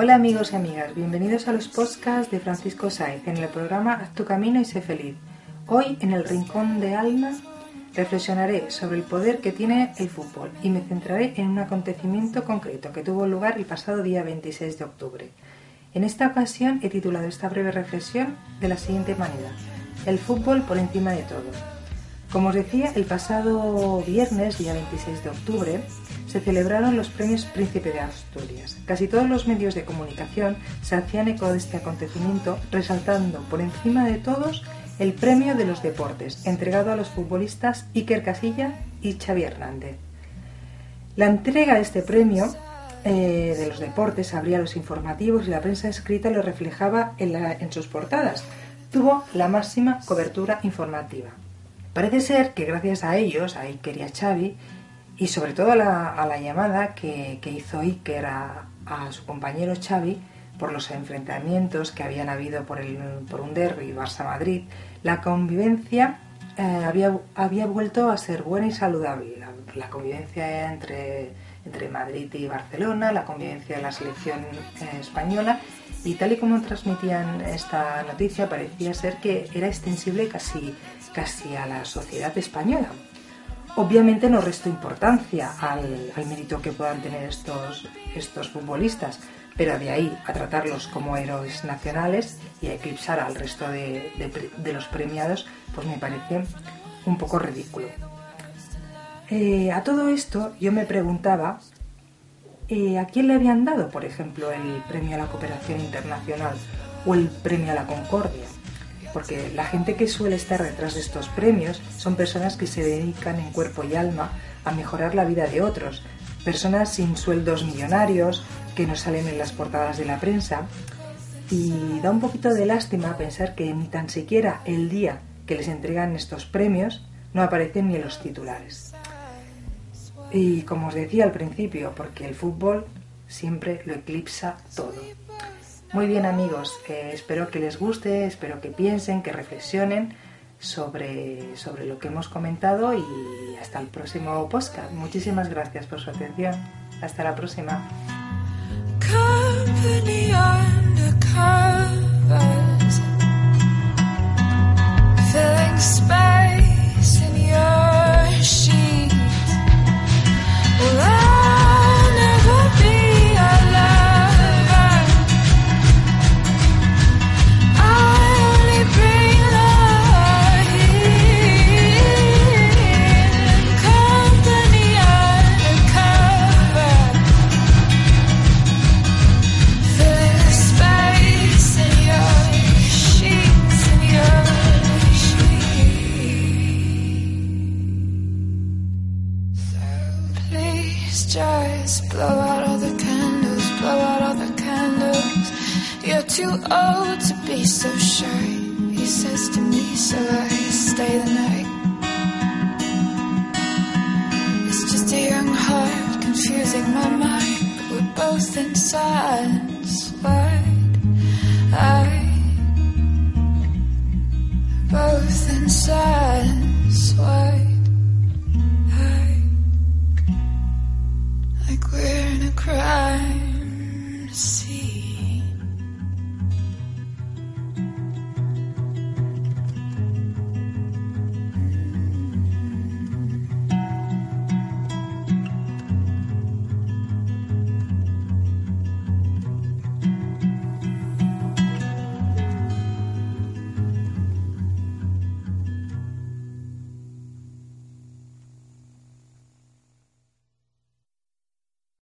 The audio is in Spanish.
Hola amigos y amigas, bienvenidos a los podcasts de Francisco Saez en el programa Haz tu camino y sé feliz. Hoy en el Rincón de Alma reflexionaré sobre el poder que tiene el fútbol y me centraré en un acontecimiento concreto que tuvo lugar el pasado día 26 de octubre. En esta ocasión he titulado esta breve reflexión de la siguiente manera, el fútbol por encima de todo. Como os decía, el pasado viernes, día 26 de octubre, se celebraron los premios Príncipe de Asturias. Casi todos los medios de comunicación se hacían eco de este acontecimiento, resaltando por encima de todos el premio de los deportes, entregado a los futbolistas Iker Casilla y Xavi Hernández. La entrega de este premio eh, de los deportes abría los informativos y la prensa escrita lo reflejaba en, en sus portadas. Tuvo la máxima cobertura informativa. Parece ser que gracias a ellos, a Iker y a Xavi, y sobre todo a la, llamada que, hizo Iker a, su compañero Xavi por los enfrentamientos que habían habido por, el, por un derby Barça-Madrid, la convivencia eh, había, había vuelto a ser buena y saludable. La, convivencia entre, entre Madrid y Barcelona, la convivencia de la selección eh, española y tal y como transmitían esta noticia parecía ser que era extensible casi, casi a la sociedad española. Obviamente no resto importancia al, mérito que puedan tener estos, estos futbolistas, pero de ahí a tratarlos como héroes nacionales y a eclipsar al resto de, los premiados, pues me parece un poco ridículo. Eh, a todo esto yo me preguntaba eh, a quién le habían dado, por ejemplo, el premio a la cooperación internacional o el premio a la concordia porque la gente que suele estar detrás de estos premios son personas que se dedican en cuerpo y alma a mejorar la vida de otros, personas sin sueldos millonarios que no salen en las portadas de la prensa. Y da un poquito de lástima pensar que ni tan siquiera el día que les entregan estos premios no aparecen ni en los titulares. Y como os decía al principio, porque el fútbol siempre lo eclipsa todo. Muy bien amigos, espero que les guste, espero que piensen, que reflexionen sobre, sobre lo que hemos comentado y hasta el próximo podcast. Muchísimas gracias por su atención. Hasta la próxima. Blow out all the candles, blow out all the candles. You're too old to be so shy, he says to me, so I stay the night. It's just a young heart confusing my mind, we're both inside. gonna cry and see.